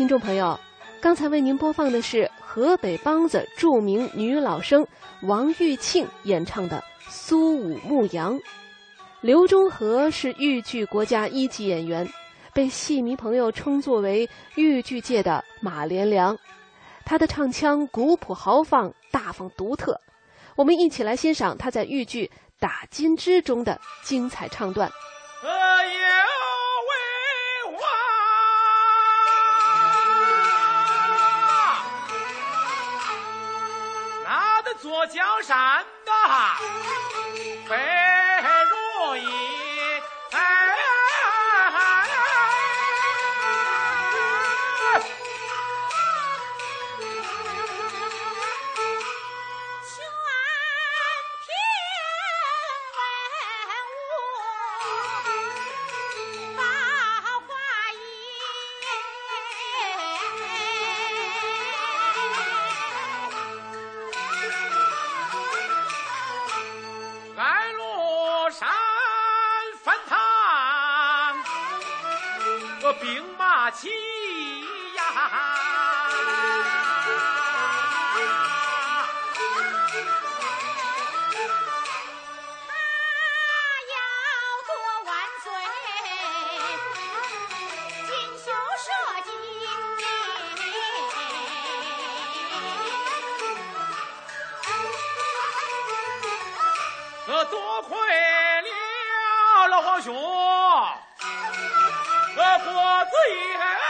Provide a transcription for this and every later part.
听众朋友，刚才为您播放的是河北梆子著名女老生王玉庆演唱的《苏武牧羊》。刘忠和是豫剧国家一级演员，被戏迷朋友称作为豫剧界的马连良。他的唱腔古朴豪放、大方独特。我们一起来欣赏他在豫剧《打金枝》中的精彩唱段。坐江山大飞起呀！他要多万岁，锦绣社稷，多亏了老皇兄。我喝子一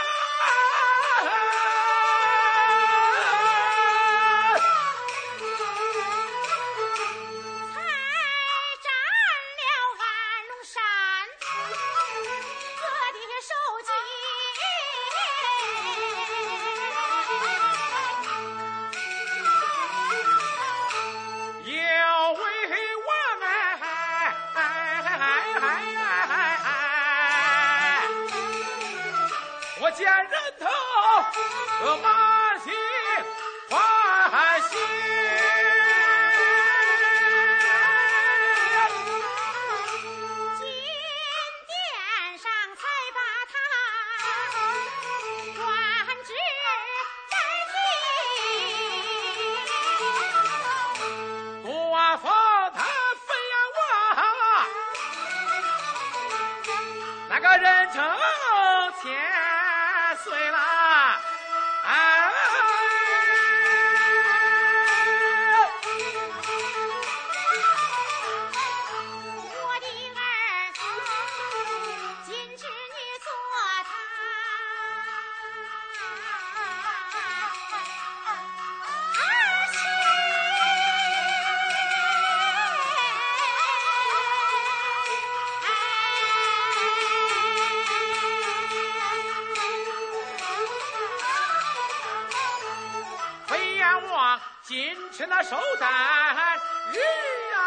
time. 金翅那收单鱼啊，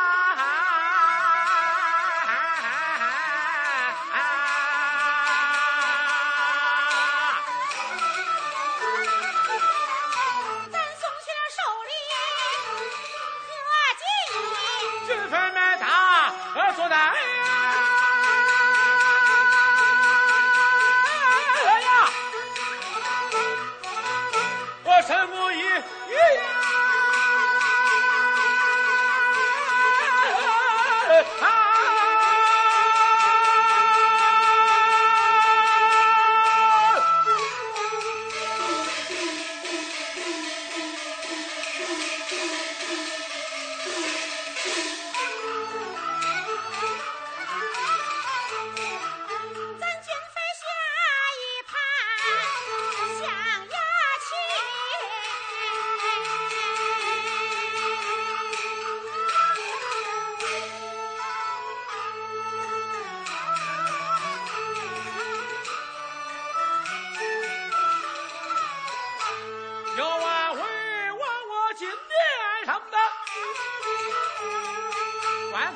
咱送去寿礼金，打。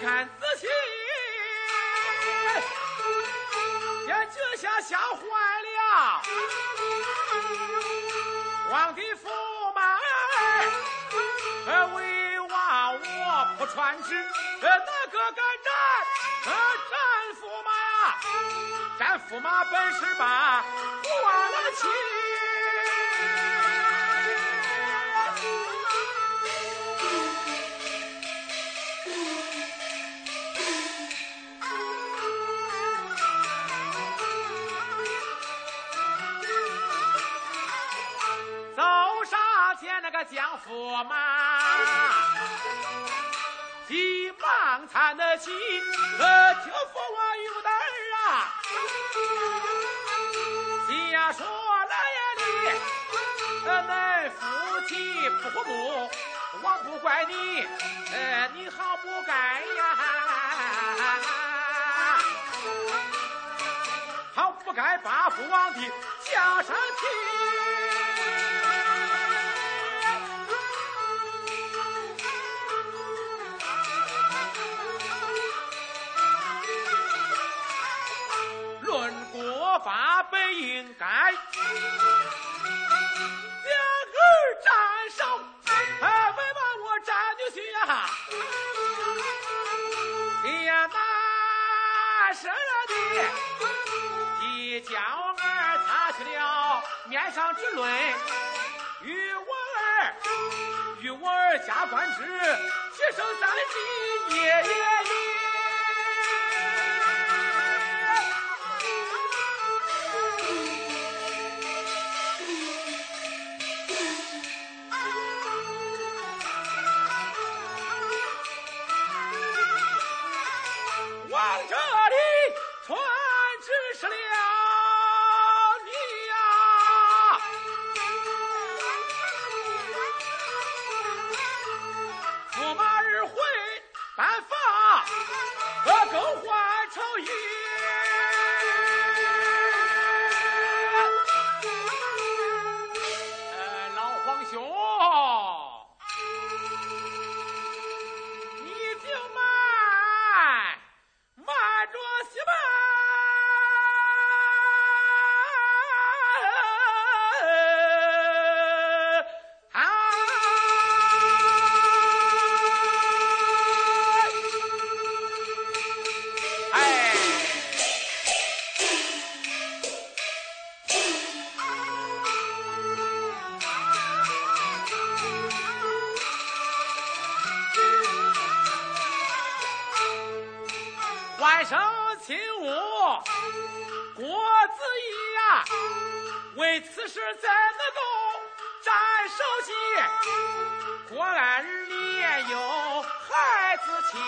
看仔细眼睛瞎瞎坏了皇帝驸马儿为王我不传旨哪个敢战？战驸马斩驸马本事把我来个亲个江父嘛，急忙搀得起，呃，听父我有的儿啊，先说来呀你，呃，恁夫妻不和睦，我不怪你，呃，你好不该呀，好不该把父王的架上提。应该两儿斩首，哎，为把我斩女婿呀？天哪，生的，一叫儿擦去了面上之泪，与我儿，与我儿加官职，提升三级，耶耶这里传旨是了你呀、驸马儿回办法，呃，更换朝衣。生亲我，郭子仪呀，为此事怎能够斩首级？郭安儿你也有孩子亲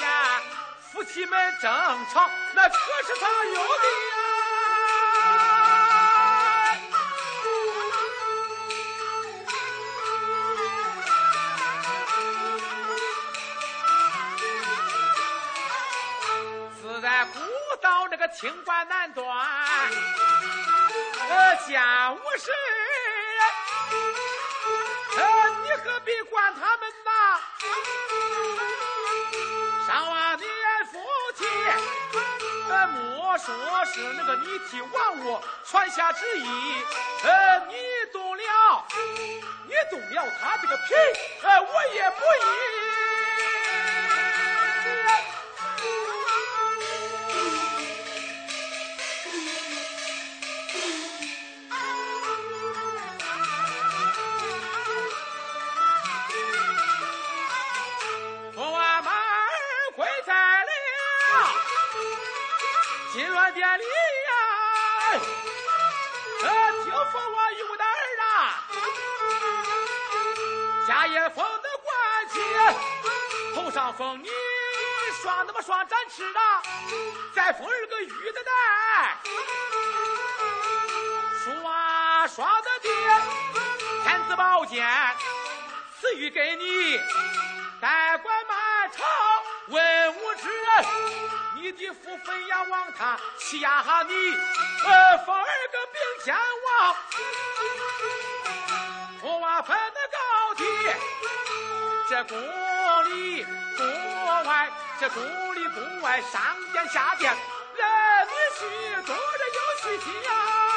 呀，夫妻们争吵，那可是他有的呀。在古道这个清官难断，呃，家务事，呃，你何必管他们呐？上万年夫妻，呃，莫说是那个你替王我传下旨意，呃，你动了，你动了他这个皮，呃，我也不依。上封你双那么双展翅啊，再封儿个玉的带，书啊双的爹，天子宝剑，赐予给你。代管满朝文武之人，你的父分呀望他欺压你，呃，封儿个并肩王，这宫里宫外，这宫里宫外上殿下殿，来女婿多人有喜气呀。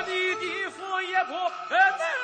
你的父也不能，